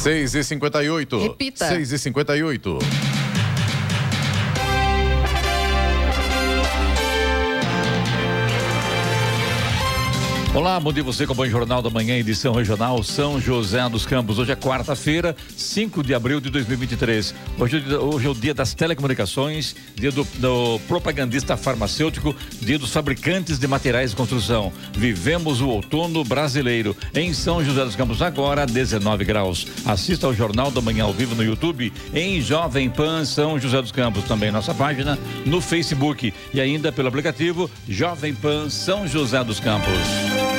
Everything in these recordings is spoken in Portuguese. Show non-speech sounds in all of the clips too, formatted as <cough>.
6 e 58 Repita. 6 e 58 Olá, bom dia você com o Jornal da Manhã, edição regional São José dos Campos. Hoje é quarta-feira, 5 de abril de 2023. Hoje, hoje é o dia das telecomunicações, dia do, do propagandista farmacêutico, dia dos fabricantes de materiais de construção. Vivemos o outono brasileiro em São José dos Campos, agora 19 graus. Assista ao Jornal da Manhã ao vivo no YouTube, em Jovem Pan São José dos Campos. Também nossa página no Facebook e ainda pelo aplicativo Jovem Pan São José dos Campos.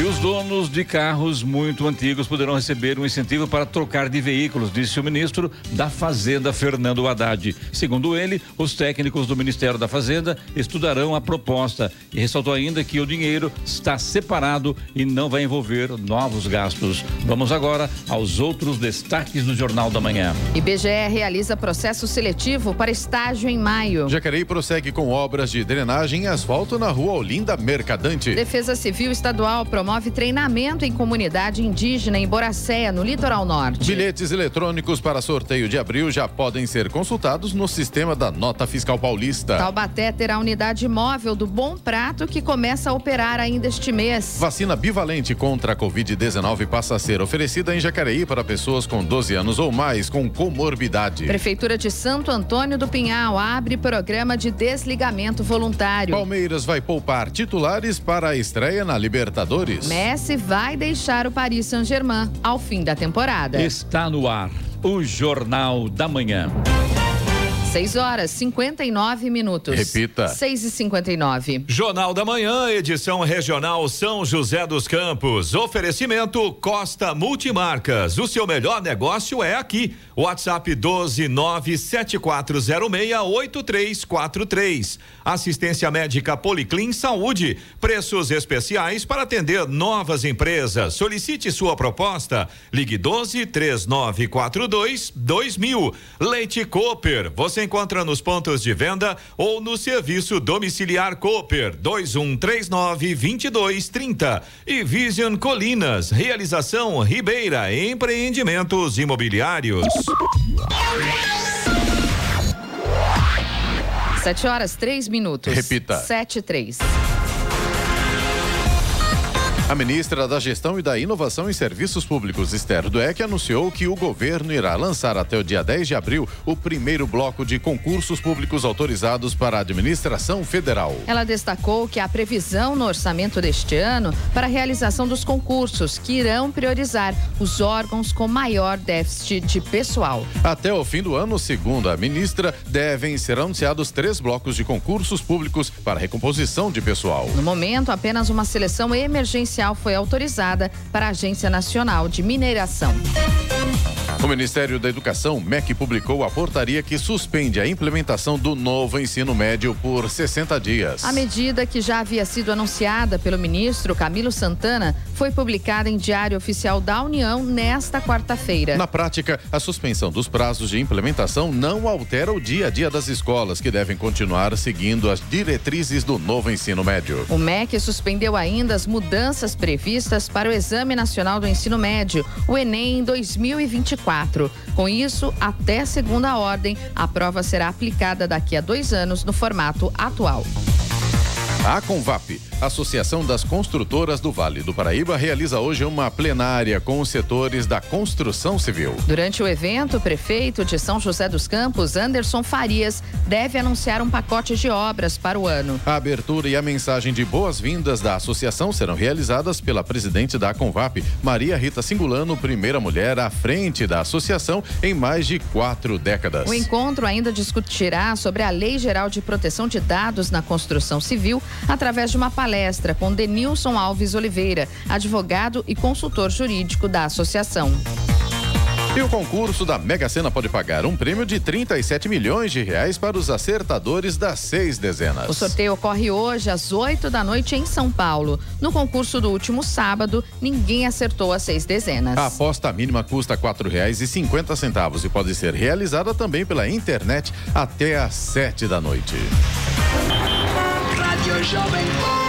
E os donos de carros muito antigos poderão receber um incentivo para trocar de veículos, disse o ministro da Fazenda, Fernando Haddad. Segundo ele, os técnicos do Ministério da Fazenda estudarão a proposta e ressaltou ainda que o dinheiro está separado e não vai envolver novos gastos. Vamos agora aos outros destaques do Jornal da Manhã. IBGE realiza processo seletivo para estágio em maio. Jacareí prossegue com obras de drenagem e asfalto na rua Olinda Mercadante. Defesa Civil Estadual promove treinamento em comunidade indígena em Boracéia, no litoral norte. Bilhetes eletrônicos para sorteio de abril já podem ser consultados no sistema da Nota Fiscal Paulista. Taubaté terá unidade móvel do Bom Prato que começa a operar ainda este mês. Vacina bivalente contra a Covid-19 passa a ser oferecida em Jacareí para pessoas com 12 anos ou mais com comorbidade. Prefeitura de Santo Antônio do Pinhal abre programa de desligamento voluntário. Palmeiras vai poupar titulares para a estreia na Libertadores. Messi vai deixar o Paris Saint-Germain ao fim da temporada. Está no ar o Jornal da Manhã. 6 horas 59 minutos. Repita. 6 e 59. Jornal da Manhã, edição regional São José dos Campos. Oferecimento Costa Multimarcas. O seu melhor negócio é aqui. WhatsApp 12974068343. Assistência médica Policlin Saúde. Preços especiais para atender novas empresas. Solicite sua proposta. Ligue 12 3942 2000. Leite Cooper. Você encontra nos pontos de venda ou no serviço domiciliar Cooper 2139 2230 e Vision Colinas. Realização Ribeira Empreendimentos Imobiliários. 7 horas 3 minutos. Repita. 7 e 3. A ministra da Gestão e da Inovação em Serviços Públicos, Esther Dueck, anunciou que o governo irá lançar até o dia 10 de abril o primeiro bloco de concursos públicos autorizados para a administração federal. Ela destacou que há previsão no orçamento deste ano para a realização dos concursos, que irão priorizar os órgãos com maior déficit de pessoal. Até o fim do ano, segundo a ministra, devem ser anunciados três blocos de concursos públicos para recomposição de pessoal. No momento, apenas uma seleção emergencial foi autorizada para a Agência Nacional de Mineração. O Ministério da Educação, MEC, publicou a portaria que suspende a implementação do novo ensino médio por 60 dias. A medida que já havia sido anunciada pelo ministro Camilo Santana foi publicada em Diário Oficial da União nesta quarta-feira. Na prática, a suspensão dos prazos de implementação não altera o dia a dia das escolas, que devem continuar seguindo as diretrizes do novo ensino médio. O MEC suspendeu ainda as mudanças previstas para o Exame Nacional do Ensino Médio, o Enem, em 2024. Com isso, até segunda ordem, a prova será aplicada daqui a dois anos no formato atual. A Convap, Associação das Construtoras do Vale do Paraíba, realiza hoje uma plenária com os setores da construção civil. Durante o evento, o prefeito de São José dos Campos, Anderson Farias, deve anunciar um pacote de obras para o ano. A abertura e a mensagem de boas-vindas da associação serão realizadas pela presidente da Convap, Maria Rita Singulano, primeira mulher à frente da associação em mais de quatro décadas. O encontro ainda discutirá sobre a Lei Geral de Proteção de Dados na Construção Civil através de uma palestra com Denilson Alves Oliveira, advogado e consultor jurídico da associação. E o concurso da Mega Sena pode pagar um prêmio de 37 milhões de reais para os acertadores das seis dezenas. O sorteio ocorre hoje às 8 da noite em São Paulo. No concurso do último sábado, ninguém acertou as seis dezenas. A aposta mínima custa quatro reais e cinquenta centavos e pode ser realizada também pela internet até às sete da noite.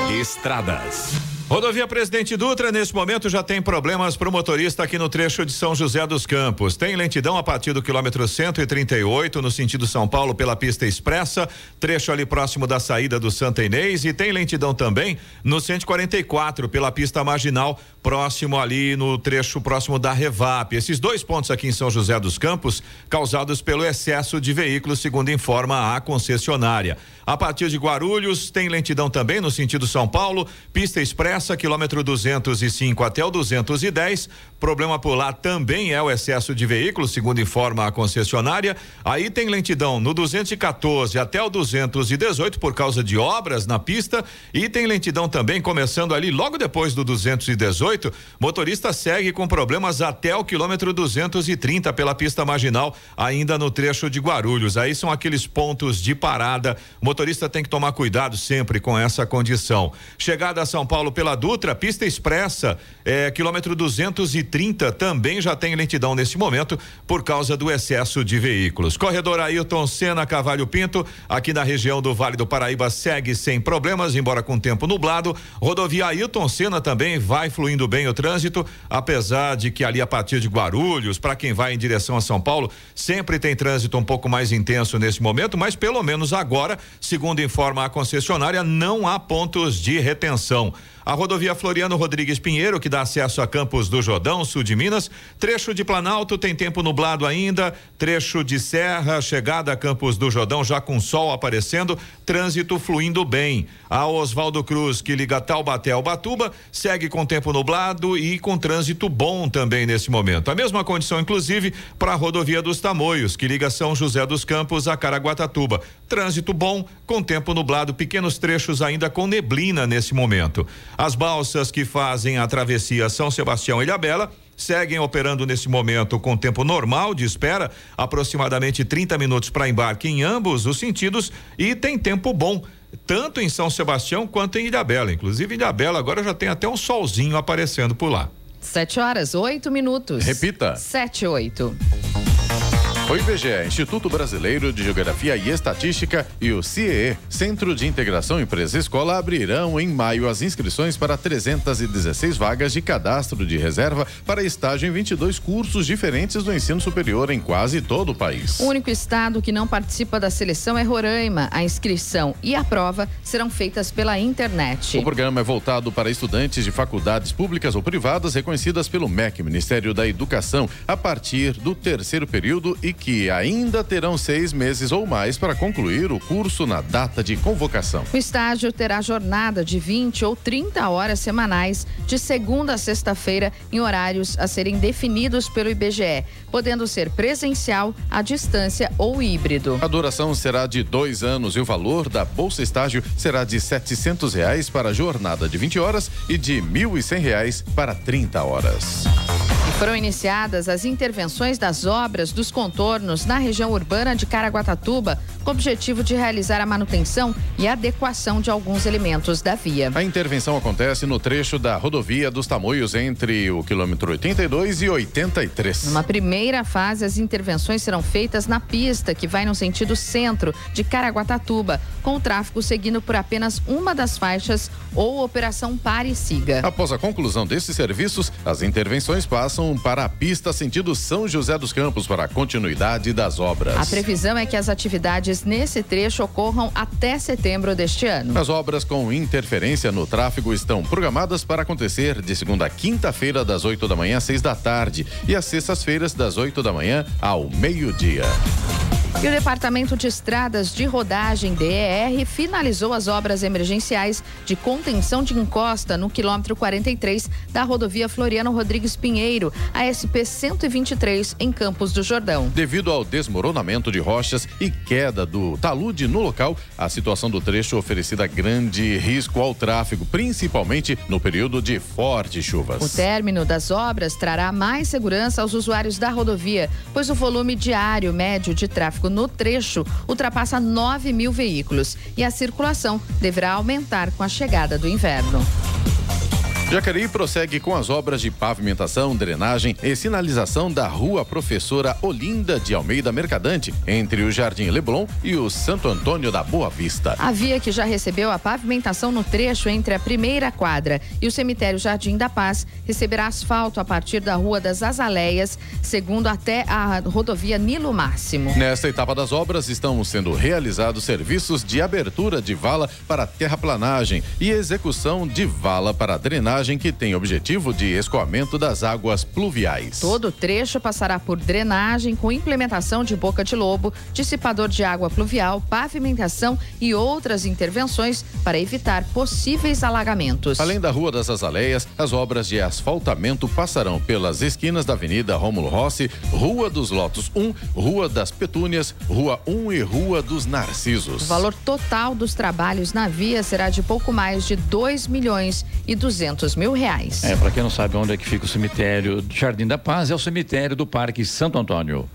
Estradas. Rodovia Presidente Dutra, nesse momento já tem problemas para o motorista aqui no trecho de São José dos Campos. Tem lentidão a partir do quilômetro 138, no sentido São Paulo, pela pista expressa, trecho ali próximo da saída do Santa Inês. E tem lentidão também no 144, pela pista marginal, próximo ali no trecho próximo da Revap. Esses dois pontos aqui em São José dos Campos, causados pelo excesso de veículos, segundo informa a concessionária. A partir de Guarulhos, tem lentidão também no sentido São Paulo, pista expressa, quilômetro 205 até o 210. Problema por lá também é o excesso de veículos, segundo informa a concessionária. Aí tem lentidão no 214 até o 218 por causa de obras na pista e tem lentidão também começando ali logo depois do 218. Motorista segue com problemas até o quilômetro 230 pela pista marginal, ainda no trecho de Guarulhos. Aí são aqueles pontos de parada motorista tem que tomar cuidado sempre com essa condição. Chegada a São Paulo pela Dutra, pista expressa, é, quilômetro 230, também já tem lentidão nesse momento por causa do excesso de veículos. Corredor Ailton Senna Cavalho Pinto, aqui na região do Vale do Paraíba, segue sem problemas, embora com tempo nublado. Rodovia Ailton Senna também vai fluindo bem o trânsito, apesar de que ali a partir de Guarulhos, para quem vai em direção a São Paulo, sempre tem trânsito um pouco mais intenso nesse momento, mas pelo menos agora Segundo informa a concessionária, não há pontos de retenção. A rodovia Floriano Rodrigues Pinheiro, que dá acesso a Campos do Jordão, sul de Minas. Trecho de Planalto tem tempo nublado ainda. Trecho de Serra, chegada a Campos do Jordão já com sol aparecendo. Trânsito fluindo bem. A Oswaldo Cruz, que liga Taubaté ao Batuba, segue com tempo nublado e com trânsito bom também nesse momento. A mesma condição, inclusive, para a rodovia dos Tamoios, que liga São José dos Campos a Caraguatatuba. Trânsito bom, com tempo nublado, pequenos trechos ainda com neblina nesse momento. As balsas que fazem a travessia São Sebastião e Ilhabela seguem operando nesse momento com tempo normal de espera, aproximadamente 30 minutos para embarque em ambos os sentidos e tem tempo bom tanto em São Sebastião quanto em Ilhabela. Inclusive, Ilhabela agora já tem até um solzinho aparecendo por lá. Sete horas, oito minutos. Repita. Sete, oito. O IBGE, Instituto Brasileiro de Geografia e Estatística, e o CIE, Centro de Integração Empresa-Escola, abrirão em maio as inscrições para 316 vagas de cadastro de reserva para estágio em 22 cursos diferentes do ensino superior em quase todo o país. O único estado que não participa da seleção é Roraima. A inscrição e a prova serão feitas pela internet. O programa é voltado para estudantes de faculdades públicas ou privadas reconhecidas pelo MEC, Ministério da Educação, a partir do terceiro período e que ainda terão seis meses ou mais para concluir o curso na data de convocação. O estágio terá jornada de 20 ou 30 horas semanais, de segunda a sexta-feira, em horários a serem definidos pelo IBGE, podendo ser presencial, à distância ou híbrido. A duração será de dois anos e o valor da bolsa estágio será de 700 reais para a jornada de 20 horas e de 1.100 reais para 30 horas. Foram iniciadas as intervenções das obras dos contornos na região urbana de Caraguatatuba, com o objetivo de realizar a manutenção e adequação de alguns elementos da via. A intervenção acontece no trecho da rodovia dos Tamoios entre o quilômetro 82 e 83. Numa primeira fase, as intervenções serão feitas na pista que vai no sentido centro de Caraguatatuba, com o tráfego seguindo por apenas uma das faixas ou operação pare e siga. Após a conclusão desses serviços, as intervenções passam para a pista sentido São José dos Campos para a continuidade das obras. A previsão é que as atividades nesse trecho ocorram até setembro deste ano. As obras com interferência no tráfego estão programadas para acontecer de segunda a quinta-feira, das 8 da manhã às 6 da tarde, e às sextas-feiras, das 8 da manhã ao meio-dia. E o Departamento de Estradas de Rodagem, DER, finalizou as obras emergenciais de contenção de encosta no quilômetro 43 da rodovia Floriano Rodrigues Pinheiro, a SP 123, em Campos do Jordão. Devido ao desmoronamento de rochas e queda do talude no local, a situação do trecho oferecida grande risco ao tráfego, principalmente no período de fortes chuvas. O término das obras trará mais segurança aos usuários da rodovia, pois o volume diário médio de tráfego no trecho ultrapassa 9 mil veículos e a circulação deverá aumentar com a chegada do inverno. Jacareí prossegue com as obras de pavimentação, drenagem e sinalização da rua Professora Olinda de Almeida Mercadante, entre o Jardim Leblon e o Santo Antônio da Boa Vista. A via que já recebeu a pavimentação no trecho entre a primeira quadra e o cemitério Jardim da Paz receberá asfalto a partir da Rua das Azaleias, segundo até a rodovia Nilo Máximo. Nesta etapa das obras estão sendo realizados serviços de abertura de vala para terraplanagem e execução de vala para drenagem que tem objetivo de escoamento das águas pluviais. Todo trecho passará por drenagem com implementação de boca de lobo, dissipador de água pluvial, pavimentação e outras intervenções para evitar possíveis alagamentos. Além da Rua das Azaleias, as obras de asfaltamento passarão pelas esquinas da Avenida Rômulo Rossi, Rua dos Lotos 1, Rua das Petúnias, Rua 1 e Rua dos Narcisos. O valor total dos trabalhos na via será de pouco mais de 2 milhões e 200 mil reais. É, para quem não sabe onde é que fica o cemitério Jardim da Paz, é o cemitério do Parque Santo Antônio.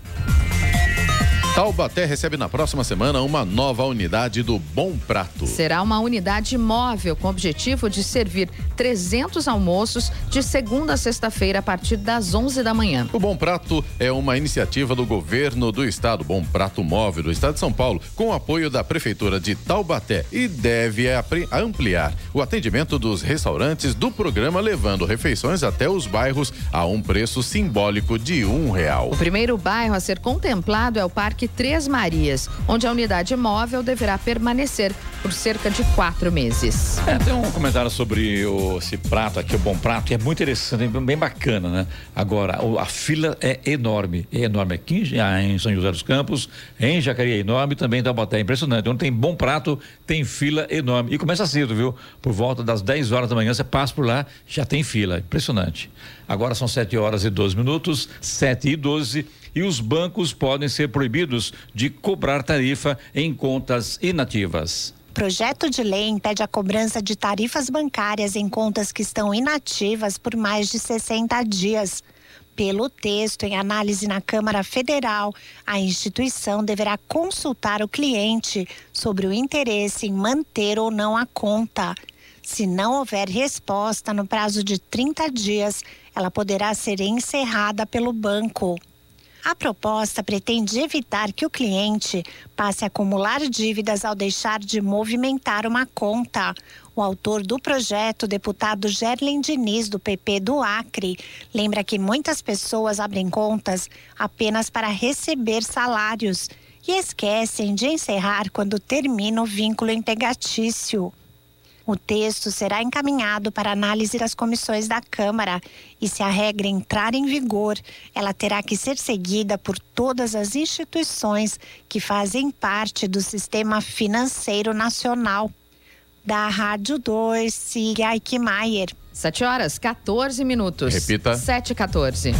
Taubaté recebe na próxima semana uma nova unidade do Bom Prato. Será uma unidade móvel com o objetivo de servir 300 almoços de segunda a sexta-feira a partir das 11 da manhã. O Bom Prato é uma iniciativa do governo do estado, Bom Prato Móvel do estado de São Paulo, com apoio da prefeitura de Taubaté e deve ampliar o atendimento dos restaurantes do programa, levando refeições até os bairros a um preço simbólico de um real. O primeiro bairro a ser contemplado é o Parque Três Marias, onde a unidade móvel deverá permanecer por cerca de quatro meses. É, tem um comentário sobre o, esse prato aqui, o bom prato, e é muito interessante, bem bacana, né? Agora, a fila é enorme, é enorme aqui em São José dos Campos, em Jacareí é enorme, também em Taubaté, é impressionante. Onde tem bom prato, tem fila enorme. E começa cedo, viu? Por volta das 10 horas da manhã, você passa por lá, já tem fila, impressionante. Agora são 7 horas e 12 minutos, 7 e 12 e os bancos podem ser proibidos de cobrar tarifa em contas inativas. Projeto de lei impede a cobrança de tarifas bancárias em contas que estão inativas por mais de 60 dias. Pelo texto em análise na Câmara Federal, a instituição deverá consultar o cliente sobre o interesse em manter ou não a conta. Se não houver resposta no prazo de 30 dias, ela poderá ser encerrada pelo banco. A proposta pretende evitar que o cliente passe a acumular dívidas ao deixar de movimentar uma conta. O autor do projeto, deputado Gerlen Diniz, do PP do Acre, lembra que muitas pessoas abrem contas apenas para receber salários e esquecem de encerrar quando termina o vínculo empregatício. O texto será encaminhado para análise das comissões da Câmara e, se a regra entrar em vigor, ela terá que ser seguida por todas as instituições que fazem parte do sistema financeiro nacional. Da Rádio 2, Siga Eichmeier. 7 horas 14 minutos. Repita. 7 e 14.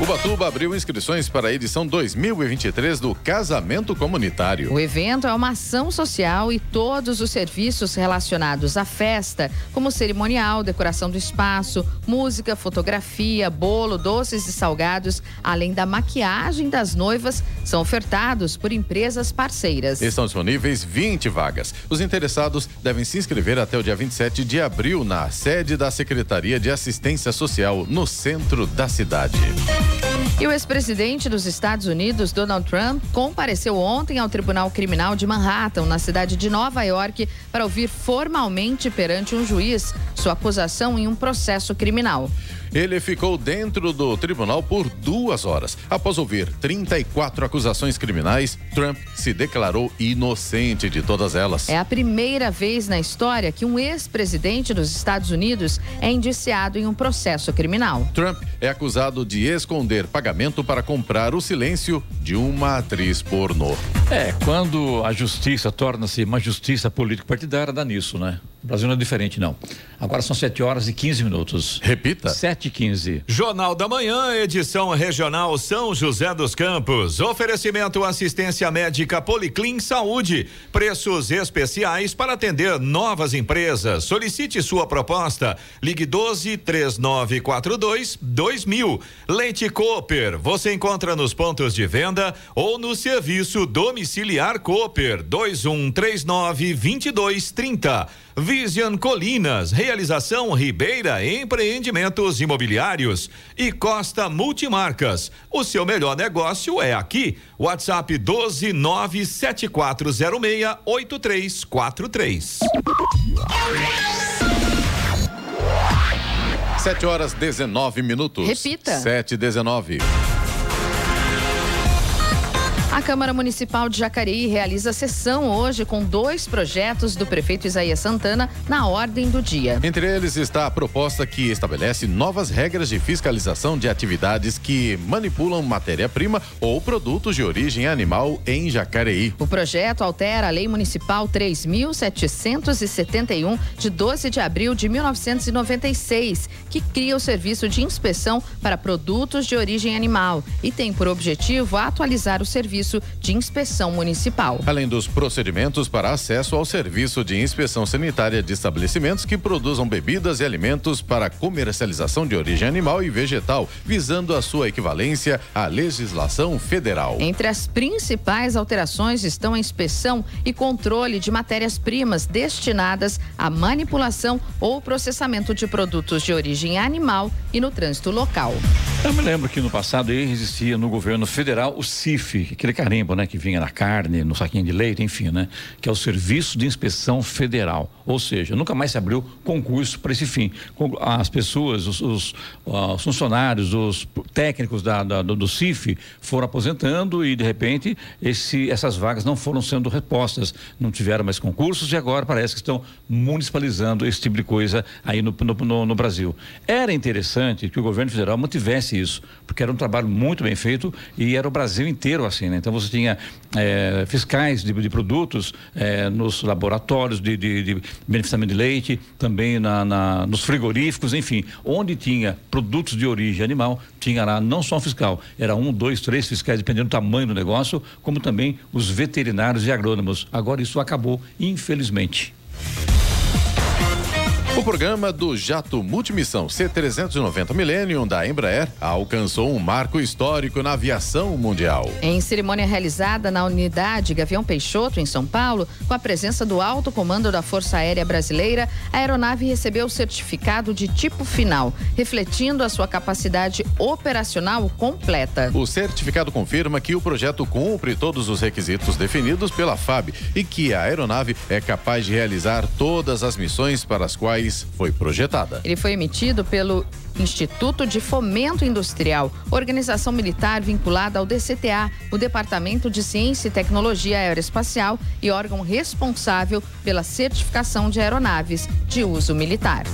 Ubatuba abriu inscrições para a edição 2023 do Casamento Comunitário. O evento é uma ação social e todos os serviços relacionados à festa, como cerimonial, decoração do espaço, música, fotografia, bolo, doces e salgados, além da maquiagem das noivas, são ofertados por empresas parceiras. Estão disponíveis 20 vagas. Os interessados devem se inscrever até o dia 27 de abril na sede da Secretaria de Assistência Social, no centro da cidade. E o ex-presidente dos Estados Unidos, Donald Trump, compareceu ontem ao Tribunal Criminal de Manhattan, na cidade de Nova York, para ouvir formalmente perante um juiz sua acusação em um processo criminal. Ele ficou dentro do tribunal por duas horas. Após ouvir 34 acusações criminais, Trump se declarou inocente de todas elas. É a primeira vez na história que um ex-presidente dos Estados Unidos é indiciado em um processo criminal. Trump é acusado de esconder pagamento para comprar o silêncio de uma atriz pornô. É, quando a justiça torna-se uma justiça político-partidária, dá nisso, né? O Brasil não é diferente, não. Agora são 7 horas e 15 minutos. Repita. 7 e 15. Jornal da Manhã, edição regional São José dos Campos. Oferecimento assistência médica Policlin Saúde. Preços especiais para atender novas empresas. Solicite sua proposta. Ligue 12 3942 2000. Leite Cooper. Você encontra nos pontos de venda ou no serviço domiciliar Cooper 2139 2230. Vision Colinas. Realização Ribeira Empreendimentos Imobiliários e Costa Multimarcas. O seu melhor negócio é aqui. WhatsApp 12974068343. Sete horas 19 minutos. Repita. Sete e 19. A Câmara Municipal de Jacareí realiza sessão hoje com dois projetos do prefeito Isaías Santana na ordem do dia. Entre eles está a proposta que estabelece novas regras de fiscalização de atividades que manipulam matéria-prima ou produtos de origem animal em Jacareí. O projeto altera a Lei Municipal 3.771, de 12 de abril de 1996, que cria o serviço de inspeção para produtos de origem animal e tem por objetivo atualizar o serviço Serviço de Inspeção Municipal. Além dos procedimentos para acesso ao Serviço de Inspeção Sanitária de estabelecimentos que produzam bebidas e alimentos para comercialização de origem animal e vegetal, visando a sua equivalência à legislação federal. Entre as principais alterações estão a inspeção e controle de matérias-primas destinadas à manipulação ou processamento de produtos de origem animal e no trânsito local. Eu me lembro que no passado existia no governo federal o CIF, que aquele carimbo, né, que vinha na carne, no saquinho de leite, enfim, né, que é o Serviço de Inspeção Federal. Ou seja, nunca mais se abriu concurso para esse fim. As pessoas, os, os, os funcionários, os técnicos da, da, do, do CIF foram aposentando e de repente esse, essas vagas não foram sendo repostas, não tiveram mais concursos e agora parece que estão municipalizando esse tipo de coisa aí no, no, no Brasil. Era interessante que o governo federal mantivesse isso, porque era um trabalho muito bem feito e era o Brasil inteiro assim, né? Então você tinha é, fiscais de, de produtos é, nos laboratórios de, de, de, beneficiamento de leite, também na, na, nos frigoríficos, enfim, onde tinha produtos de origem animal, tinha lá não só um fiscal, era um, dois, três fiscais, dependendo do tamanho do negócio, como também os veterinários e agrônomos. Agora isso acabou, infelizmente. O programa do jato multimissão C-390 Millennium da Embraer alcançou um marco histórico na aviação mundial. Em cerimônia realizada na unidade Gavião Peixoto, em São Paulo, com a presença do alto comando da Força Aérea Brasileira, a aeronave recebeu o certificado de tipo final, refletindo a sua capacidade operacional completa. O certificado confirma que o projeto cumpre todos os requisitos definidos pela FAB e que a aeronave é capaz de realizar todas as missões para as quais foi projetada. Ele foi emitido pelo Instituto de Fomento Industrial, organização militar vinculada ao DCTA, o Departamento de Ciência e Tecnologia Aeroespacial e órgão responsável pela certificação de aeronaves de uso militar.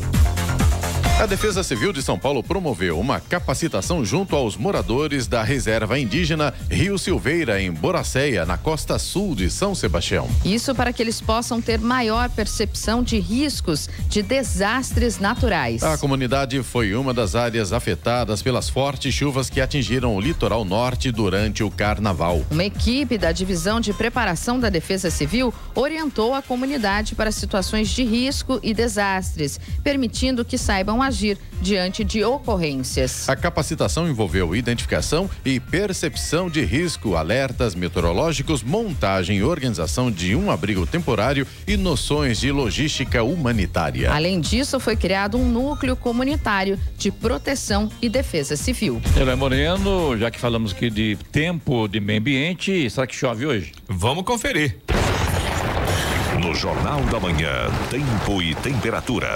A Defesa Civil de São Paulo promoveu uma capacitação junto aos moradores da reserva indígena Rio Silveira, em Boracéia, na costa sul de São Sebastião. Isso para que eles possam ter maior percepção de riscos de desastres naturais. A comunidade foi uma das áreas afetadas pelas fortes chuvas que atingiram o litoral norte durante o carnaval. Uma equipe da Divisão de Preparação da Defesa Civil orientou a comunidade para situações de risco e desastres, permitindo que saibam agir diante de ocorrências. A capacitação envolveu identificação e percepção de risco, alertas meteorológicos, montagem e organização de um abrigo temporário e noções de logística humanitária. Além disso, foi criado um núcleo comunitário de proteção e defesa civil. Ela é Moreno, já que falamos aqui de tempo, de meio ambiente, será que chove hoje? Vamos conferir. No Jornal da Manhã, tempo e temperatura.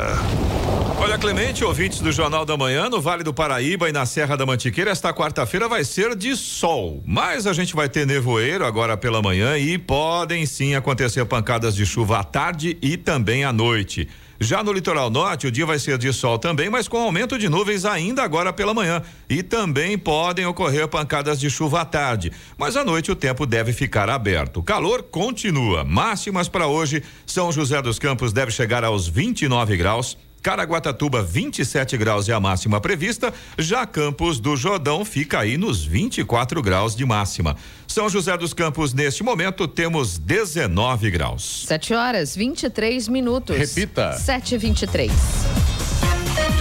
Olha, Clemente, ouvintes do Jornal da Manhã, no Vale do Paraíba e na Serra da Mantiqueira, esta quarta-feira vai ser de sol. Mas a gente vai ter nevoeiro agora pela manhã e podem sim acontecer pancadas de chuva à tarde e também à noite. Já no litoral norte, o dia vai ser de sol também, mas com aumento de nuvens ainda agora pela manhã. E também podem ocorrer pancadas de chuva à tarde. Mas à noite o tempo deve ficar aberto. O calor continua. Máximas para hoje: São José dos Campos deve chegar aos 29 graus. Caraguatatuba 27 graus é a máxima prevista, já Campos do Jordão fica aí nos 24 graus de máxima. São José dos Campos, neste momento, temos 19 graus. 7 horas 23 minutos. Repita. 7 23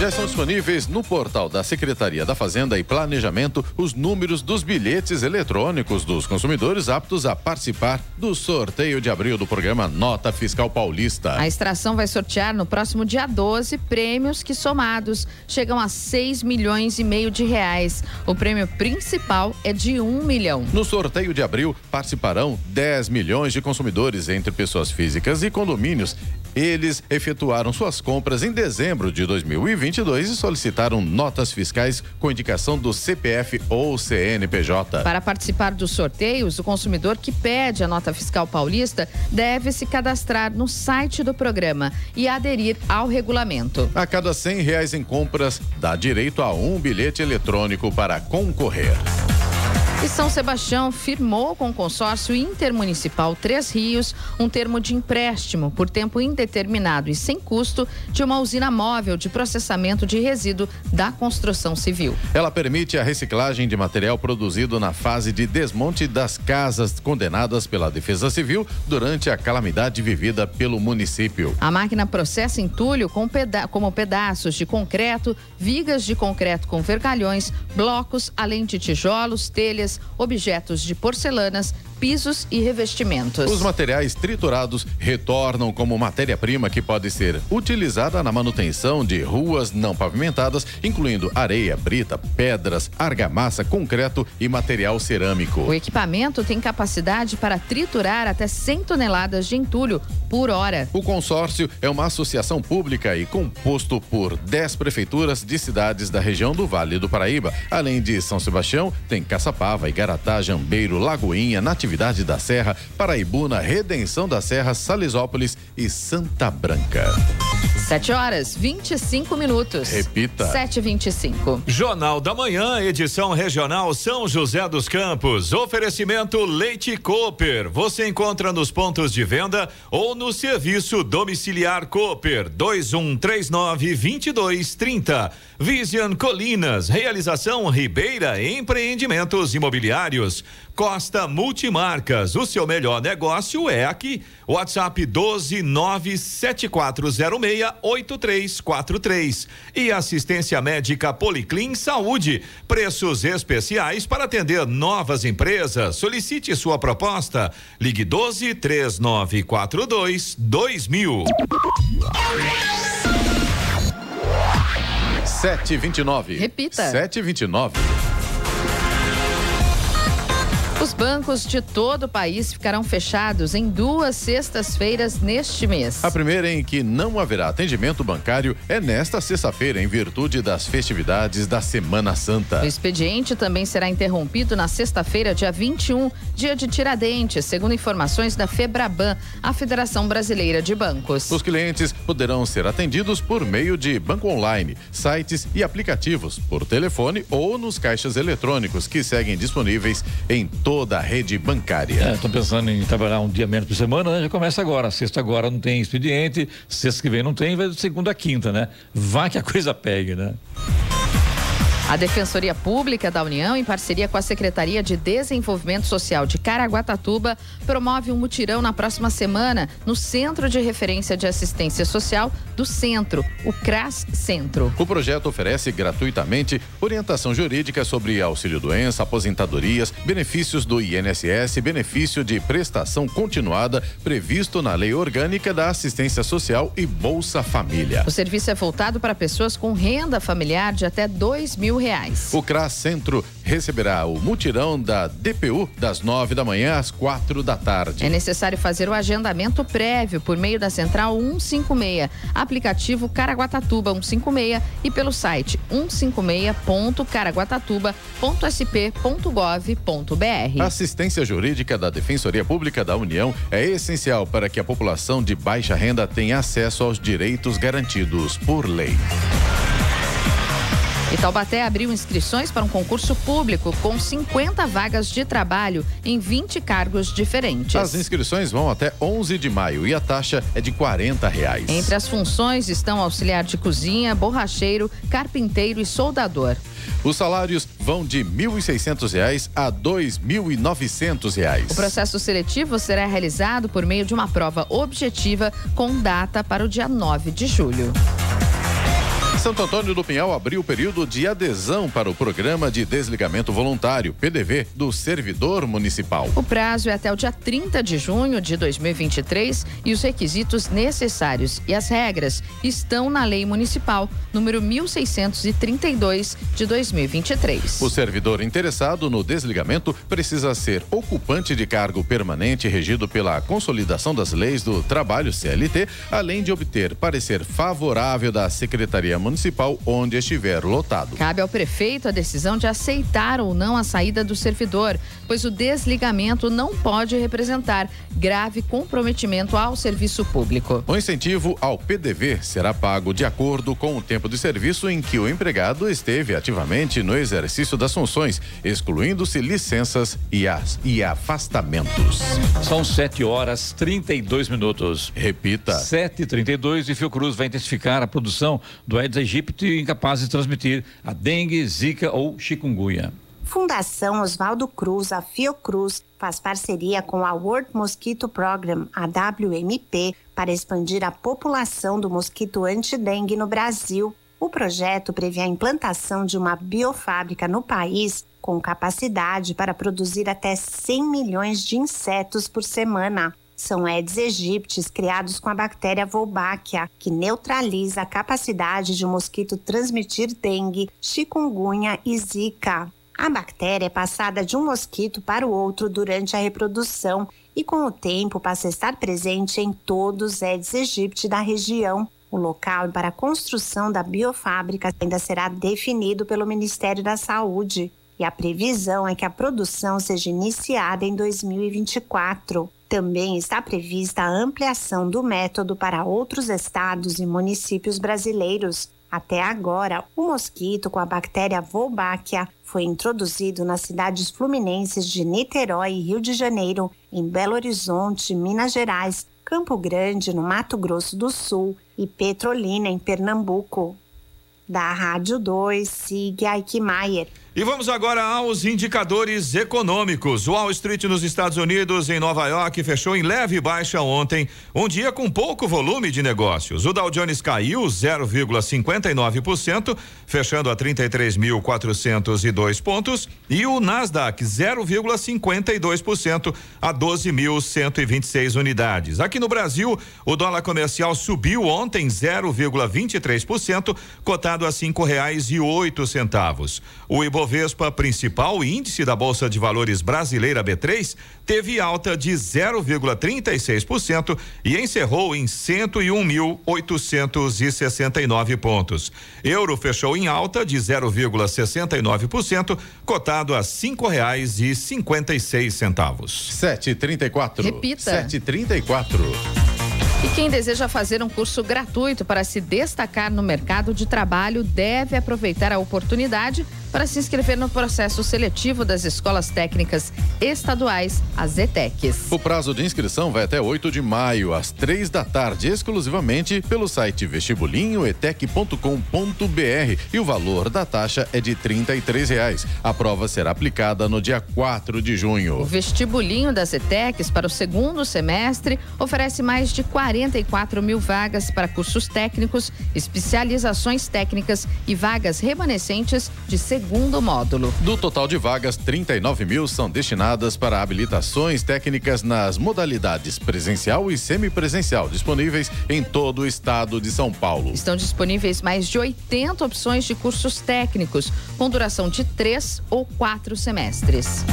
Já estão disponíveis no portal da Secretaria da Fazenda e Planejamento os números dos bilhetes eletrônicos dos consumidores aptos a participar do sorteio de abril do programa Nota Fiscal Paulista. A extração vai sortear no próximo dia 12 prêmios que somados chegam a 6 milhões e meio de reais. O prêmio principal é de 1 milhão. No sorteio de abril participarão 10 milhões de consumidores entre pessoas físicas e condomínios eles efetuaram suas compras em dezembro de 2022 e solicitaram notas fiscais com indicação do CPF ou CNPJ. Para participar dos sorteios, o consumidor que pede a nota fiscal paulista deve se cadastrar no site do programa e aderir ao regulamento. A cada cem reais em compras, dá direito a um bilhete eletrônico para concorrer. E São Sebastião firmou com o consórcio intermunicipal Três Rios um termo de empréstimo por tempo indeterminado e sem custo de uma usina móvel de processamento de resíduo da construção civil. Ela permite a reciclagem de material produzido na fase de desmonte das casas condenadas pela Defesa Civil durante a calamidade vivida pelo município. A máquina processa entulho com peda como pedaços de concreto, vigas de concreto com vergalhões, blocos, além de tijolos, telhas objetos de porcelanas, pisos e revestimentos. Os materiais triturados retornam como matéria-prima que pode ser utilizada na manutenção de ruas não pavimentadas, incluindo areia, brita, pedras, argamassa, concreto e material cerâmico. O equipamento tem capacidade para triturar até 100 toneladas de entulho por hora. O consórcio é uma associação pública e composto por 10 prefeituras de cidades da região do Vale do Paraíba. Além de São Sebastião, tem Caçapava, Igaratá, Jambeiro, Lagoinha, Natividade Natividade da Serra, Paraibuna, Redenção da Serra, Salisópolis e Santa Branca. 7 horas 25 minutos. Repita. 7h25. Jornal da Manhã, edição regional São José dos Campos. Oferecimento Leite Cooper. Você encontra nos pontos de venda ou no serviço domiciliar Cooper 2139 2230. Vision Colinas. Realização Ribeira Empreendimentos Imobiliários. Costa Multimarcas. O seu melhor negócio é aqui. WhatsApp 12974068343. E assistência médica Policlin Saúde. Preços especiais para atender novas empresas. Solicite sua proposta. Ligue 12 3942 2000. Sete vinte e nove. Repita. Sete vinte e nove. Os bancos de todo o país ficarão fechados em duas sextas-feiras neste mês. A primeira em que não haverá atendimento bancário é nesta sexta-feira, em virtude das festividades da Semana Santa. O expediente também será interrompido na sexta-feira, dia 21, dia de Tiradentes, segundo informações da Febraban, a Federação Brasileira de Bancos. Os clientes poderão ser atendidos por meio de banco online, sites e aplicativos, por telefone ou nos caixas eletrônicos que seguem disponíveis em todo toda a rede bancária. Estou é, pensando em trabalhar um dia menos por semana, né? Já começa agora. Sexta agora não tem expediente, sexta que vem não tem, vai de segunda a quinta, né? Vai que a coisa pegue, né? A Defensoria Pública da União, em parceria com a Secretaria de Desenvolvimento Social de Caraguatatuba, promove um mutirão na próxima semana no Centro de Referência de Assistência Social do Centro, o CRAS Centro. O projeto oferece gratuitamente orientação jurídica sobre auxílio-doença, aposentadorias, benefícios do INSS, benefício de prestação continuada previsto na Lei Orgânica da Assistência Social e Bolsa Família. O serviço é voltado para pessoas com renda familiar de até dois mil reais. O CRAS Centro receberá o mutirão da DPU das nove da manhã às quatro da tarde. É necessário fazer o agendamento prévio por meio da Central 156, aplicativo Caraguatatuba 156 e pelo site 156.caraguatatuba.sp.gov.br. A assistência jurídica da Defensoria Pública da União é essencial para que a população de baixa renda tenha acesso aos direitos garantidos por lei. E Taubaté abriu inscrições para um concurso público com 50 vagas de trabalho em 20 cargos diferentes. As inscrições vão até 11 de maio e a taxa é de 40 reais. Entre as funções estão auxiliar de cozinha, borracheiro, carpinteiro e soldador. Os salários vão de R$ 1.600 a R$ 2.900. O processo seletivo será realizado por meio de uma prova objetiva com data para o dia 9 de julho. Santo Antônio do Pinhal abriu o período de adesão para o programa de desligamento voluntário, PDV, do servidor municipal. O prazo é até o dia 30 de junho de 2023 e os requisitos necessários e as regras estão na Lei Municipal número 1632 de 2023. O servidor interessado no desligamento precisa ser ocupante de cargo permanente regido pela Consolidação das Leis do Trabalho CLT, além de obter parecer favorável da Secretaria Municipal municipal onde estiver lotado. Cabe ao prefeito a decisão de aceitar ou não a saída do servidor, pois o desligamento não pode representar grave comprometimento ao serviço público. O incentivo ao PDV será pago de acordo com o tempo de serviço em que o empregado esteve ativamente no exercício das funções, excluindo-se licenças e, as, e afastamentos. São 7 horas 32 minutos. Repita. 7h32 e Fiocruz vai intensificar a produção do Aedes aegypti incapazes de transmitir a dengue, zika ou chikungunya. Fundação Oswaldo Cruz, a Fiocruz, faz parceria com a World Mosquito Program, a WMP, para expandir a população do mosquito antidengue no Brasil. O projeto prevê a implantação de uma biofábrica no país com capacidade para produzir até 100 milhões de insetos por semana. São Aedes aegyptis criados com a bactéria Wolbachia, que neutraliza a capacidade de um mosquito transmitir dengue, chikungunya e zika. A bactéria é passada de um mosquito para o outro durante a reprodução e, com o tempo, passa a estar presente em todos os Aedes aegypti da região. O local para a construção da biofábrica ainda será definido pelo Ministério da Saúde e a previsão é que a produção seja iniciada em 2024. Também está prevista a ampliação do método para outros estados e municípios brasileiros. Até agora, o mosquito com a bactéria Wolbachia foi introduzido nas cidades fluminenses de Niterói e Rio de Janeiro, em Belo Horizonte, Minas Gerais, Campo Grande, no Mato Grosso do Sul e Petrolina, em Pernambuco. Da Rádio 2, siga Aikmaier. E vamos agora aos indicadores econômicos. O Wall Street nos Estados Unidos, em Nova York, fechou em leve baixa ontem, um dia com pouco volume de negócios. O Dow Jones caiu 0,59%, fechando a 33.402 pontos, e o Nasdaq 0,52% a 12.126 unidades. Aqui no Brasil, o dólar comercial subiu ontem 0,23%, cotado a cinco reais e oito centavos. O Ibovespa Ibovespa, principal índice da Bolsa de Valores brasileira B3, teve alta de 0,36% e encerrou em 101.869 pontos. Euro fechou em alta de 0,69%, cotado a cinco reais e cinquenta e seis centavos. Sete trinta e quatro. Repita. Sete trinta e quatro. E quem deseja fazer um curso gratuito para se destacar no mercado de trabalho deve aproveitar a oportunidade para se inscrever no processo seletivo das escolas técnicas estaduais, as ETECs. O prazo de inscrição vai até 8 de maio, às três da tarde, exclusivamente pelo site vestibulinhoetec.com.br e o valor da taxa é de R$ reais. A prova será aplicada no dia 4 de junho. O vestibulinho das ETECs para o segundo semestre oferece mais de 44 mil vagas para cursos técnicos, especializações técnicas e vagas remanescentes de segundo módulo. Do total de vagas, 39 mil são destinadas para habilitações técnicas nas modalidades presencial e semipresencial, disponíveis em todo o estado de São Paulo. Estão disponíveis mais de 80 opções de cursos técnicos, com duração de três ou quatro semestres.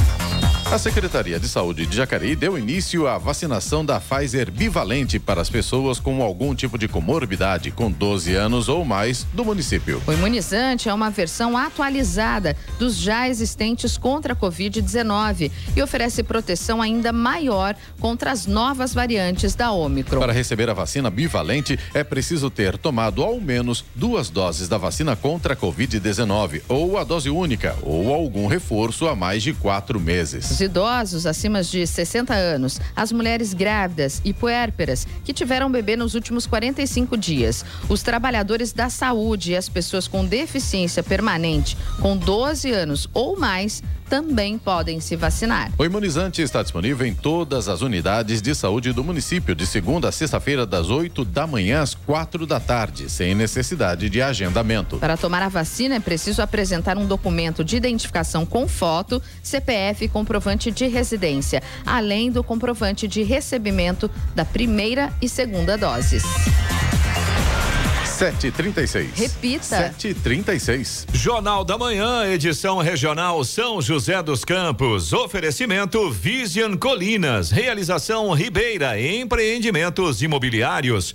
A Secretaria de Saúde de Jacareí deu início à vacinação da Pfizer bivalente para as pessoas com algum tipo de comorbidade com 12 anos ou mais do município. O imunizante é uma versão atualizada dos já existentes contra a Covid-19 e oferece proteção ainda maior contra as novas variantes da Omicron. Para receber a vacina bivalente, é preciso ter tomado ao menos duas doses da vacina contra a Covid-19 ou a dose única ou algum reforço há mais de quatro meses. Os idosos acima de 60 anos, as mulheres grávidas e puérperas que tiveram bebê nos últimos 45 dias, os trabalhadores da saúde e as pessoas com deficiência permanente com 12 anos ou mais também podem se vacinar. O imunizante está disponível em todas as unidades de saúde do município, de segunda a sexta-feira, das 8 da manhã às quatro da tarde, sem necessidade de agendamento. Para tomar a vacina, é preciso apresentar um documento de identificação com foto, CPF e comprovante de residência, além do comprovante de recebimento da primeira e segunda doses. 7h36. Repita. 7h36. Jornal da Manhã, edição regional São José dos Campos. Oferecimento Vision Colinas. Realização Ribeira. Empreendimentos imobiliários.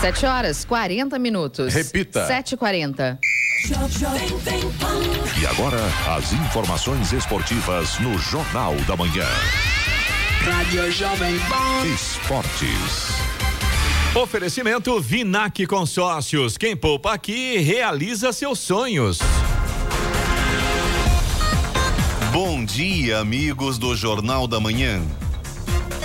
7 horas 40 minutos. Repita. 7h40. E agora, as informações esportivas no Jornal da Manhã. Rádio Jovem Pan. Esportes. Oferecimento Vinac Consórcios. Quem poupa aqui realiza seus sonhos. Bom dia, amigos do Jornal da Manhã.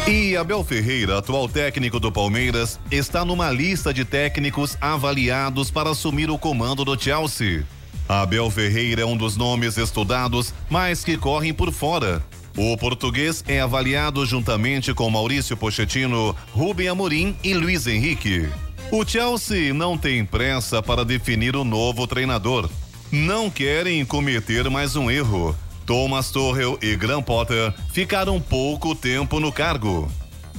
E Abel Ferreira, atual técnico do Palmeiras, está numa lista de técnicos avaliados para assumir o comando do Chelsea. Abel Ferreira é um dos nomes estudados, mas que correm por fora. O português é avaliado juntamente com Maurício Pochettino, Rubem Amorim e Luiz Henrique. O Chelsea não tem pressa para definir o novo treinador. Não querem cometer mais um erro. Thomas Tuchel e Graham Potter ficaram pouco tempo no cargo.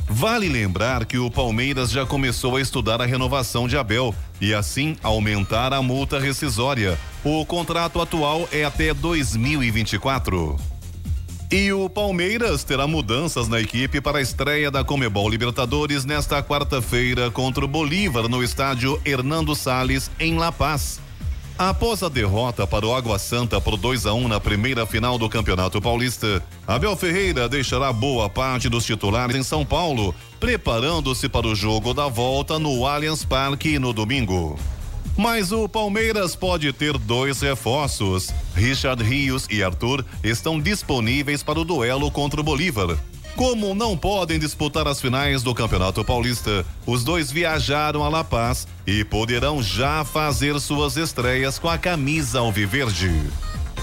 Vale lembrar que o Palmeiras já começou a estudar a renovação de Abel e assim aumentar a multa rescisória. O contrato atual é até 2024. E o Palmeiras terá mudanças na equipe para a estreia da Comebol Libertadores nesta quarta-feira contra o Bolívar no estádio Hernando Salles, em La Paz. Após a derrota para o Água Santa por 2 a 1 um na primeira final do Campeonato Paulista, Abel Ferreira deixará boa parte dos titulares em São Paulo, preparando-se para o jogo da volta no Allianz Parque no domingo. Mas o Palmeiras pode ter dois reforços. Richard Rios e Arthur estão disponíveis para o duelo contra o Bolívar. Como não podem disputar as finais do Campeonato Paulista, os dois viajaram a La Paz e poderão já fazer suas estreias com a camisa alviverde.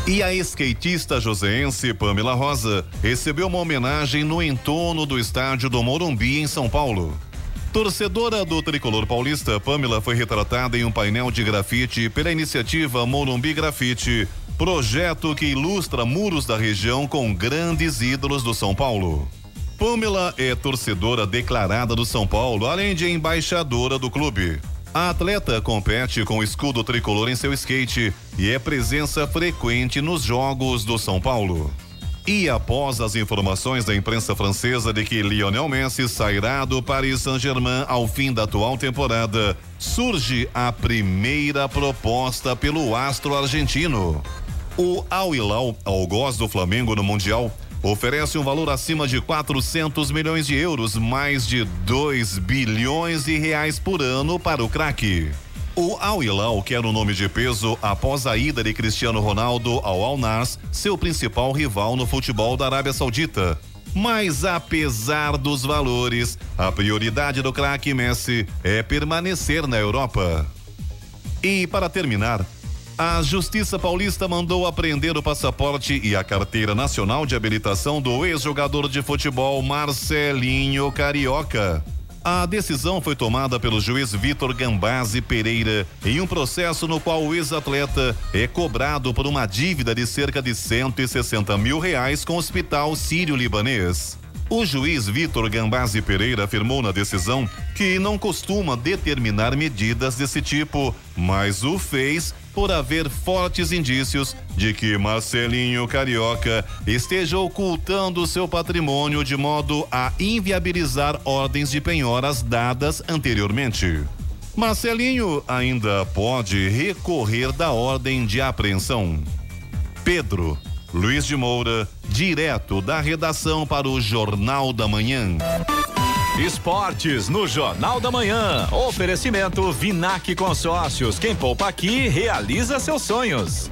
E a skatista joseense Pamela Rosa recebeu uma homenagem no entorno do estádio do Morumbi, em São Paulo. Torcedora do tricolor paulista, Pamela foi retratada em um painel de grafite pela iniciativa Morumbi Grafite, projeto que ilustra muros da região com grandes ídolos do São Paulo. Pamela é torcedora declarada do São Paulo, além de embaixadora do clube. A atleta compete com o escudo tricolor em seu skate e é presença frequente nos jogos do São Paulo. E após as informações da imprensa francesa de que Lionel Messi sairá do Paris Saint-Germain ao fim da atual temporada, surge a primeira proposta pelo astro argentino. O Al Hilal, algoz do Flamengo no Mundial, oferece um valor acima de 400 milhões de euros, mais de 2 bilhões de reais por ano para o craque. O Al Hilal quer o nome de peso após a ida de Cristiano Ronaldo ao Al Nas, seu principal rival no futebol da Arábia Saudita. Mas apesar dos valores, a prioridade do craque Messi é permanecer na Europa. E para terminar, a Justiça Paulista mandou apreender o passaporte e a carteira nacional de habilitação do ex-jogador de futebol Marcelinho Carioca. A decisão foi tomada pelo juiz Vitor Gambazzi Pereira em um processo no qual o ex-atleta é cobrado por uma dívida de cerca de 160 mil reais com o Hospital Sírio-Libanês. O juiz Vitor Gambazzi Pereira afirmou na decisão que não costuma determinar medidas desse tipo, mas o fez por haver fortes indícios de que Marcelinho Carioca esteja ocultando seu patrimônio de modo a inviabilizar ordens de penhoras dadas anteriormente. Marcelinho ainda pode recorrer da ordem de apreensão. Pedro Luiz de Moura, direto da redação para o Jornal da Manhã. Esportes no Jornal da Manhã. Oferecimento Vinac Consórcios. Quem poupa aqui realiza seus sonhos.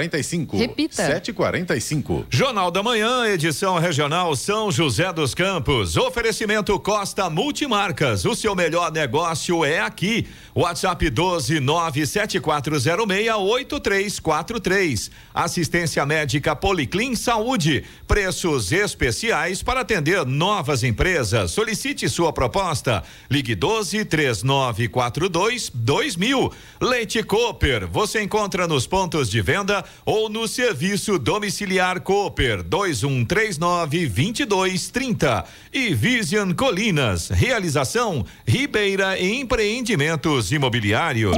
7h45. Repita. 7h45. Jornal da Manhã, edição regional São José dos Campos. Oferecimento Costa Multimarcas. O seu melhor negócio é aqui. WhatsApp 12974068343. Assistência médica Policlin Saúde. Preços especiais para atender novas empresas. Solicite sua proposta. Ligue 12 3942 2000. Leite Cooper. Você encontra nos pontos de venda ou no serviço domiciliar Cooper 2139 2230. E Vision Colinas. Realização Ribeira Empreendimentos Imobiliários.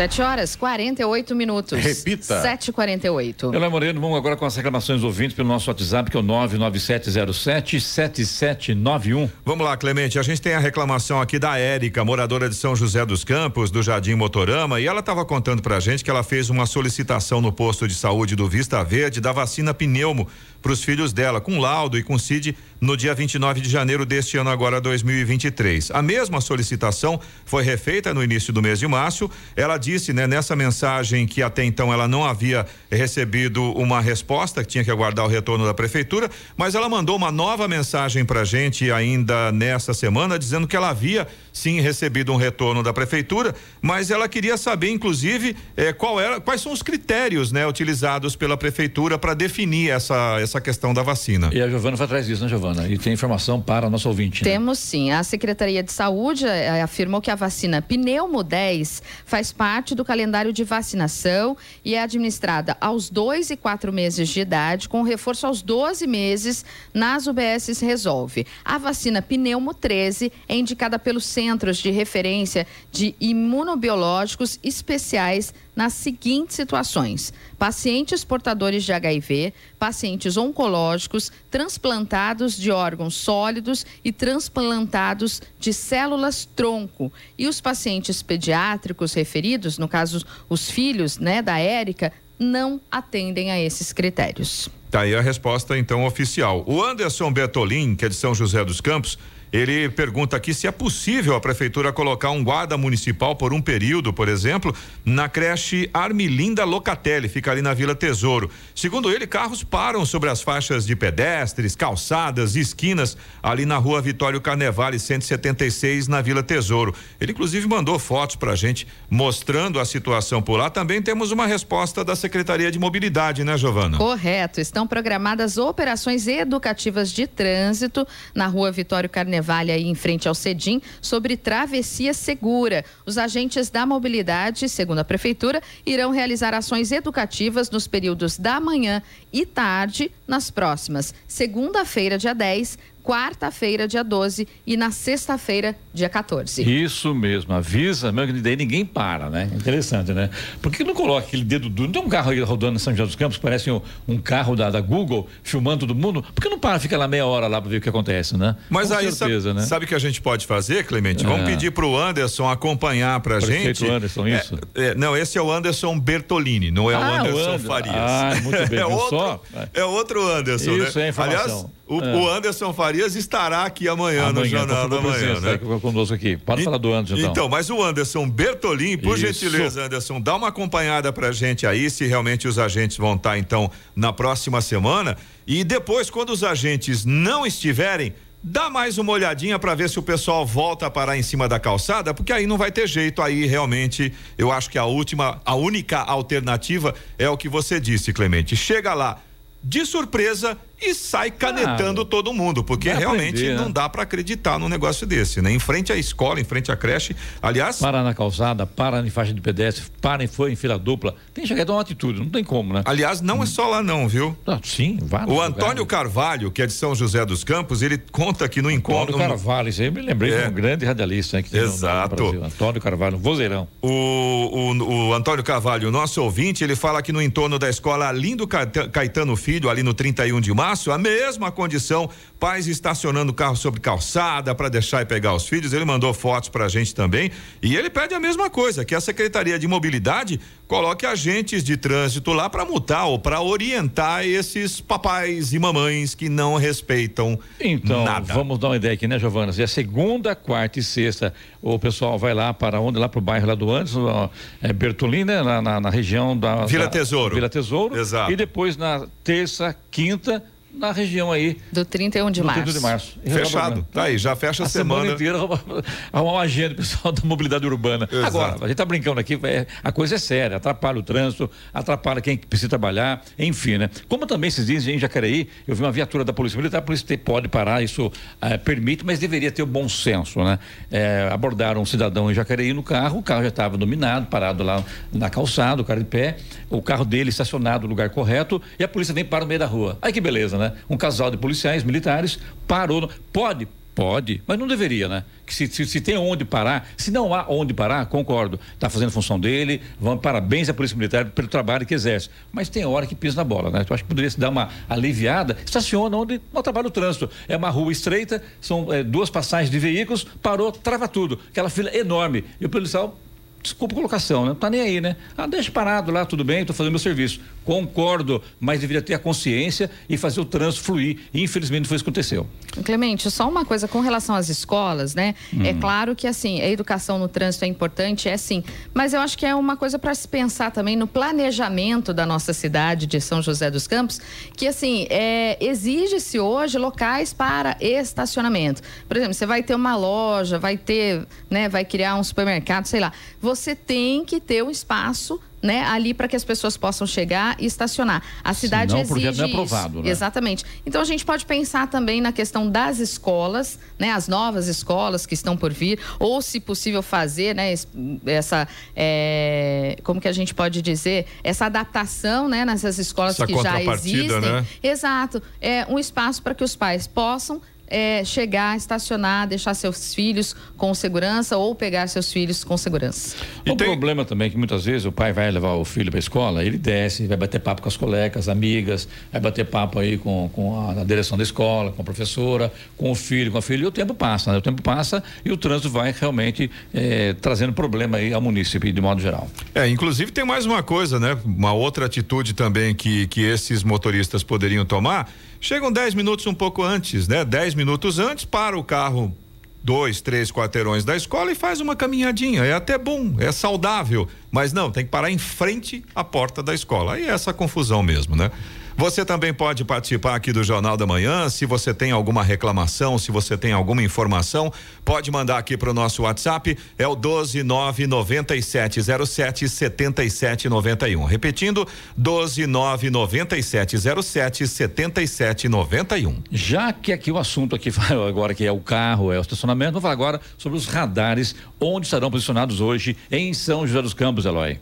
7 horas 48 minutos. Repita. 7h48. Ela Moreno, vamos agora com as reclamações ouvintes pelo nosso WhatsApp, que é o 997077791. Vamos lá, Clemente. A gente tem a reclamação aqui da Érica, moradora de São José dos Campos, do Jardim Motorama, e ela estava contando pra gente que ela fez uma solicitação no posto de saúde do Vista Verde da vacina pneumo para os filhos dela, com laudo e com CID, no dia 29 de janeiro deste ano, agora 2023. A mesma solicitação foi refeita no início do mês de março. Ela disse, né, nessa mensagem que até então ela não havia recebido uma resposta, que tinha que aguardar o retorno da prefeitura, mas ela mandou uma nova mensagem para gente ainda nessa semana, dizendo que ela havia sim recebido um retorno da prefeitura, mas ela queria saber, inclusive, eh, qual era, quais são os critérios, né, utilizados pela prefeitura para definir essa essa questão da vacina. E a Giovana vai atrás disso, né, Giovana? E tem informação para a nossa ouvinte. Né? Temos sim. A Secretaria de Saúde eh, afirmou que a vacina Pneumo 10 faz parte do calendário de vacinação e é administrada aos dois e quatro meses de idade, com reforço aos 12 meses nas UBSs Resolve. A vacina Pneumo 13 é indicada pelos Centros de Referência de Imunobiológicos Especiais nas seguintes situações: pacientes portadores de HIV, pacientes oncológicos, transplantados de órgãos sólidos e transplantados de células tronco. E os pacientes pediátricos referidos, no caso os filhos, né, da Érica, não atendem a esses critérios. Tá aí a resposta então oficial. O Anderson Bertolin, que é de São José dos Campos, ele pergunta aqui se é possível a prefeitura colocar um guarda municipal por um período, por exemplo, na creche Armilinda Locatelli, fica ali na Vila Tesouro. Segundo ele, carros param sobre as faixas de pedestres, calçadas, esquinas, ali na rua Vitório Carnevale 176, na Vila Tesouro. Ele, inclusive, mandou fotos pra gente mostrando a situação por lá. Também temos uma resposta da Secretaria de Mobilidade, né, Giovana? Correto. Estão programadas operações educativas de trânsito na rua Vitório Carnevale Vale aí em frente ao Cedim sobre travessia segura. Os agentes da mobilidade, segundo a prefeitura, irão realizar ações educativas nos períodos da manhã e tarde nas próximas segunda-feira, dia 10, quarta-feira, dia 12 e na sexta-feira, dia 14. Isso mesmo, avisa mesmo que daí ninguém para, né? Interessante, né? Por que não coloca aquele dedo duro? Não tem um carro aí rodando em São José dos Campos, parece um, um carro da, da, Google, filmando todo mundo? Por que não para, fica lá meia hora lá para ver o que acontece, né? Mas Com aí, certeza, sabe, né? sabe que a gente pode fazer, Clemente? É. Vamos pedir pro Anderson acompanhar pra Prefeito gente. Anderson, é, isso? É, não, esse é o Anderson Bertolini, não é ah, o Anderson o Farias. Ah, muito bem, <laughs> é, outro, só? é outro Anderson, isso né? é informação. Aliás, o, é. o Anderson Farias estará aqui amanhã, amanhã no Jornal da Manhã, né? conosco aqui. Pode e, falar do Anderson, então. Então, mas o Anderson Bertolin, por Isso. gentileza, Anderson, dá uma acompanhada pra gente aí, se realmente os agentes vão estar, então, na próxima semana. E depois, quando os agentes não estiverem, dá mais uma olhadinha para ver se o pessoal volta a parar em cima da calçada, porque aí não vai ter jeito. Aí realmente, eu acho que a última, a única alternativa é o que você disse, Clemente. Chega lá de surpresa e sai canetando todo mundo, porque realmente aprender, né? não dá para acreditar num negócio desse, né? Em frente à escola, em frente à creche. Aliás, Para na calçada, para em faixa de pedestre, para em, foi em fila dupla. Tem que chegar a dar uma atitude, não tem como, né? aliás, não é só lá não, viu? Ah, sim, vários O lugares. Antônio Carvalho, que é de São José dos Campos, ele conta que no encontro. Antônio Carvalho, isso aí eu me lembrei É. de um grande radialista né, que Exato. Brasil. Antônio Carvalho, um vozeirão. O, o, o Antônio Carvalho, nosso ouvinte, ele fala que no entorno da escola Lindo Caeta- Caetano Filho, ali no 31 de março, a mesma condição, pais estacionando o carro sobre calçada para deixar e pegar os filhos. Ele mandou fotos pra gente também. E ele pede a mesma coisa, que a Secretaria de Mobilidade coloque agentes de trânsito lá para multar ou para orientar esses papais e mamães que não respeitam Então, nada. vamos dar uma ideia aqui, né, Giovana? Se é segunda, quarta e sexta, o pessoal vai lá para onde? Lá para o bairro lá do antes, ó, é Bertolina, né, na, na, na região da. Vila da- Tesouro. Vila Tesouro. Exato. E depois na terça, quinta, na região aí. Do 31 de do março. 31 de março. Fechado. Tá aí, já fecha a, a semana, semana. inteira <laughs> arrumar uma agenda pessoal <laughs> da mobilidade urbana. Exato. Agora, a gente tá brincando aqui, é, a coisa é séria, atrapalha o trânsito, atrapalha quem precisa trabalhar, enfim, né? Como também se diz em Jacareí, eu vi uma viatura da Polícia Militar, a polícia pode parar, isso eh, permite, mas deveria ter o bom senso, né? Eh, abordaram um cidadão em Jacareí no carro, o carro já estava dominado, parado lá na calçada, o cara de pé, o carro dele estacionado no lugar correto, e a polícia vem para o meio da rua. Aí que beleza, né? Um casal de policiais militares parou. Pode, Pode, mas não deveria, né? Que se, se, se tem onde parar, se não há onde parar, concordo. Está fazendo função dele, vamos, parabéns à Polícia Militar pelo trabalho que exerce. Mas tem hora que pisa na bola, né? Eu acho que poderia se dar uma aliviada. Estaciona onde não trabalha o trânsito. É uma rua estreita, são é, duas passagens de veículos, parou, trava tudo. Aquela fila enorme. E o policial desculpa a colocação, né? Não tá nem aí, né? Ah, deixa parado lá, tudo bem, tô fazendo meu serviço. Concordo, mas deveria ter a consciência e fazer o trânsito fluir. E infelizmente foi isso que aconteceu. Clemente, só uma coisa com relação às escolas, né? Hum. É claro que assim, a educação no trânsito é importante, é sim, mas eu acho que é uma coisa para se pensar também no planejamento da nossa cidade de São José dos Campos, que assim, é, exige-se hoje locais para estacionamento. Por exemplo, você vai ter uma loja, vai ter, né, vai criar um supermercado, sei lá. Você tem que ter um espaço né, ali para que as pessoas possam chegar e estacionar. A cidade Senão exige não é isso. aprovado, né? Exatamente. Então a gente pode pensar também na questão das escolas, né, as novas escolas que estão por vir, ou se possível fazer, né, es- essa, é, como que a gente pode dizer, essa adaptação, né, nessas escolas Essa que já contrapartida, existem. né? Exato. É um espaço para que os pais possam é, chegar, estacionar, deixar seus filhos com segurança ou pegar seus filhos com segurança. o problema também é que muitas vezes o pai vai levar o filho para a escola, ele desce, vai bater papo com as colegas, amigas, vai bater papo aí com, com a, a direção da escola, com a professora, com o filho, com a filha, e o tempo passa, né? O tempo passa e o trânsito vai realmente eh, trazendo problema aí ao município de modo geral. É, inclusive tem mais uma coisa, né? Uma outra atitude também que, que esses motoristas poderiam tomar. Chegam 10 minutos um pouco antes, né? 10 minutos antes, para o carro dois, três quarteirões da escola e faz uma caminhadinha. É até bom, é saudável. Mas não, tem que parar em frente à porta da escola. Aí é essa confusão mesmo, né? Você também pode participar aqui do Jornal da Manhã. Se você tem alguma reclamação, se você tem alguma informação, pode mandar aqui para o nosso WhatsApp. É o 1299707 7791. Repetindo, 1299707 7791. Já que aqui o assunto aqui <laughs> agora que é o carro, é o estacionamento, vamos falar agora sobre os radares onde estarão posicionados hoje em São José dos Campos, Eloy.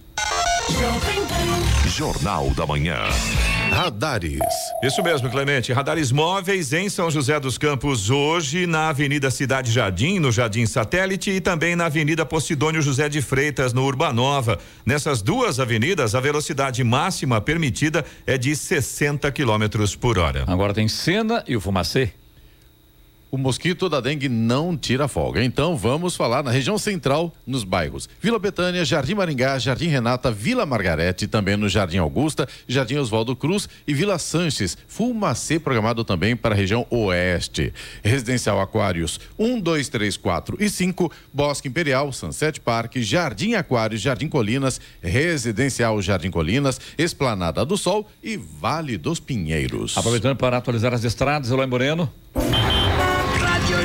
Jornal da Manhã. Radares. Isso mesmo, Clemente. Radares móveis em São José dos Campos hoje, na Avenida Cidade Jardim, no Jardim Satélite e também na Avenida Posidônio José de Freitas, no Urbanova. Nessas duas avenidas, a velocidade máxima permitida é de 60 quilômetros por hora. Agora tem Sena e o Fumacê. O mosquito da dengue não tira folga. Então vamos falar na região central, nos bairros Vila Betânia, Jardim Maringá, Jardim Renata, Vila Margarete, também no Jardim Augusta, Jardim Oswaldo Cruz e Vila Sanches. Fumacê programado também para a região oeste. Residencial Aquários 1, 2, 3, 4 e 5, Bosque Imperial, Sunset Park, Jardim Aquários, Jardim Colinas, Residencial Jardim Colinas, Esplanada do Sol e Vale dos Pinheiros. Aproveitando para atualizar as estradas, Eloy Moreno.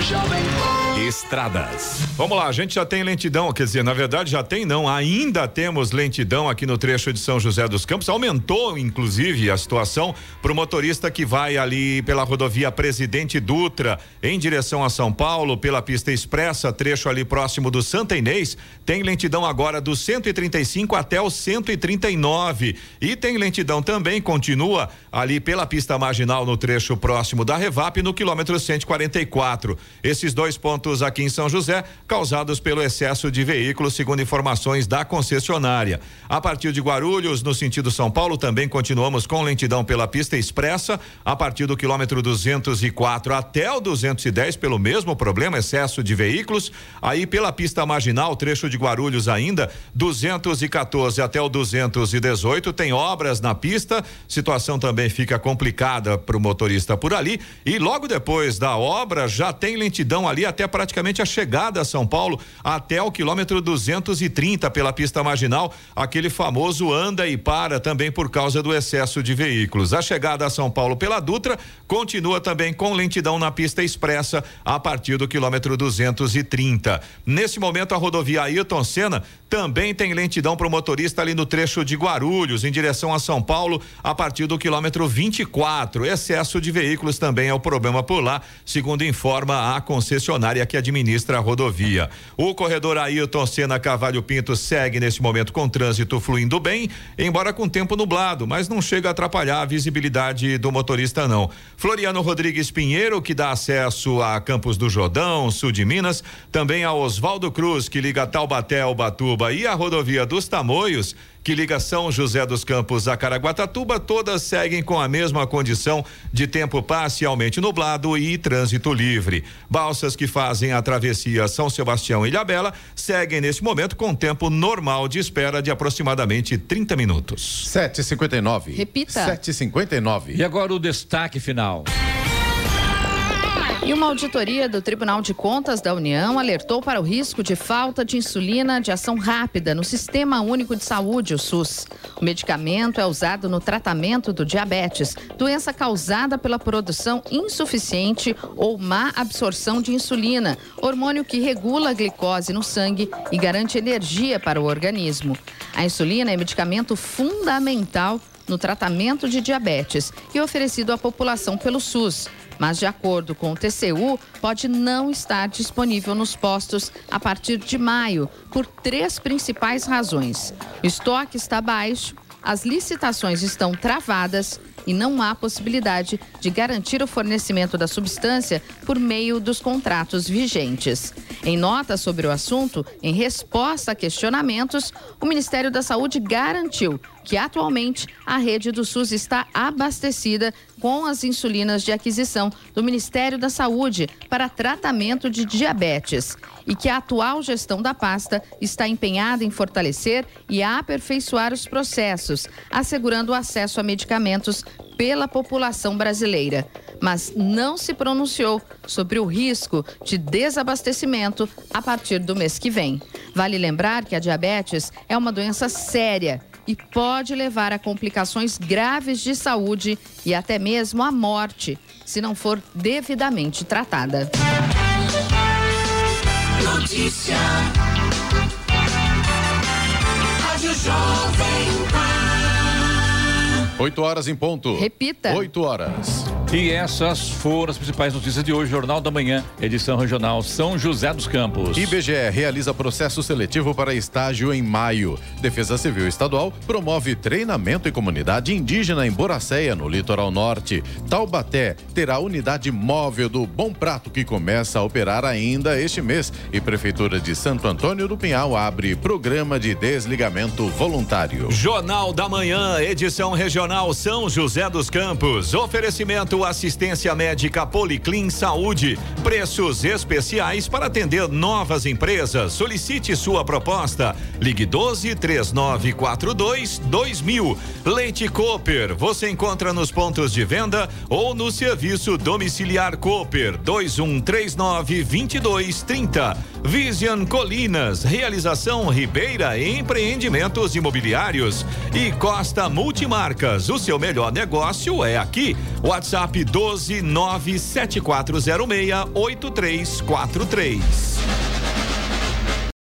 Rádio Jovem Pan. Estradas. Vamos lá, a gente já tem lentidão, quer dizer, na verdade já tem não, ainda temos lentidão aqui no trecho de São José dos Campos. Aumentou, inclusive, a situação para o motorista que vai ali pela rodovia Presidente Dutra em direção a São Paulo, pela pista expressa, trecho ali próximo do Santa Inês. Tem lentidão agora do 135 até o 139. E tem lentidão também, continua ali pela pista marginal no trecho próximo da Revap, no quilômetro 144. Esses dois pontos aqui em São José, causados pelo excesso de veículos, segundo informações da concessionária. A partir de Guarulhos, no sentido São Paulo, também continuamos com lentidão pela pista expressa, a partir do quilômetro 204 até o 210, pelo mesmo problema, excesso de veículos. Aí pela pista marginal, trecho de Guarulhos ainda, 214 até o 218, tem obras na pista, situação também fica complicada para o motorista por ali. E logo depois da obra, já tem lentidão ali até praticamente a chegada a São Paulo, até o quilômetro 230 pela pista marginal, aquele famoso anda e para também por causa do excesso de veículos. A chegada a São Paulo pela Dutra continua também com lentidão na pista expressa a partir do quilômetro 230. Nesse momento, a rodovia Ayrton Senna também tem lentidão para o motorista ali no trecho de Guarulhos, em direção a São Paulo, a partir do quilômetro 24. Excesso de veículos também é o problema por lá, segundo informa a concessionária que administra a rodovia. O corredor Ailton Senna Cavalho Pinto segue nesse momento com trânsito fluindo bem, embora com tempo nublado, mas não chega a atrapalhar a visibilidade do motorista não. Floriano Rodrigues Pinheiro, que dá acesso a Campos do Jordão, sul de Minas, também a Oswaldo Cruz, que liga Taubaté ao Batuba e a rodovia dos Tamoios, que liga São José dos Campos a Caraguatatuba, todas seguem com a mesma condição de tempo parcialmente nublado e trânsito livre. Balsas que fazem a travessia São Sebastião e Ilhabela seguem nesse momento com tempo normal de espera de aproximadamente 30 minutos. 7h59. Repita. 7h59. E agora o destaque final. E uma auditoria do Tribunal de Contas da União alertou para o risco de falta de insulina de ação rápida no Sistema Único de Saúde, o SUS. O medicamento é usado no tratamento do diabetes, doença causada pela produção insuficiente ou má absorção de insulina, hormônio que regula a glicose no sangue e garante energia para o organismo. A insulina é medicamento fundamental no tratamento de diabetes e oferecido à população pelo SUS mas de acordo com o TCU, pode não estar disponível nos postos a partir de maio, por três principais razões. O estoque está baixo, as licitações estão travadas e não há possibilidade de garantir o fornecimento da substância por meio dos contratos vigentes. Em nota sobre o assunto, em resposta a questionamentos, o Ministério da Saúde garantiu que atualmente a rede do SUS está abastecida com as insulinas de aquisição do Ministério da Saúde para tratamento de diabetes e que a atual gestão da pasta está empenhada em fortalecer e aperfeiçoar os processos, assegurando o acesso a medicamentos pela população brasileira, mas não se pronunciou sobre o risco de desabastecimento a partir do mês que vem. Vale lembrar que a diabetes é uma doença séria e pode levar a complicações graves de saúde e até mesmo à morte, se não for devidamente tratada. Notícia. Rádio Jovem Pan. 8 horas em ponto. Repita. 8 horas. E essas foram as principais notícias de hoje, Jornal da Manhã, edição regional São José dos Campos. IBGE realiza processo seletivo para estágio em maio. Defesa Civil Estadual promove treinamento em comunidade indígena em Boracéia, no litoral norte. Taubaté terá unidade móvel do Bom Prato que começa a operar ainda este mês. E Prefeitura de Santo Antônio do Pinhal abre programa de desligamento voluntário. Jornal da Manhã, edição regional São José dos Campos. Oferecimento assistência médica Policlin Saúde. Preços especiais para atender novas empresas. Solicite sua proposta. Ligue 12 3942 2000. Leite Cooper. Você encontra nos pontos de venda ou no serviço domiciliar Cooper 2139 2230. Vision Colinas, realização Ribeira Empreendimentos Imobiliários e Costa Multimarcas. O seu melhor negócio é aqui. WhatsApp 12 97406 8343.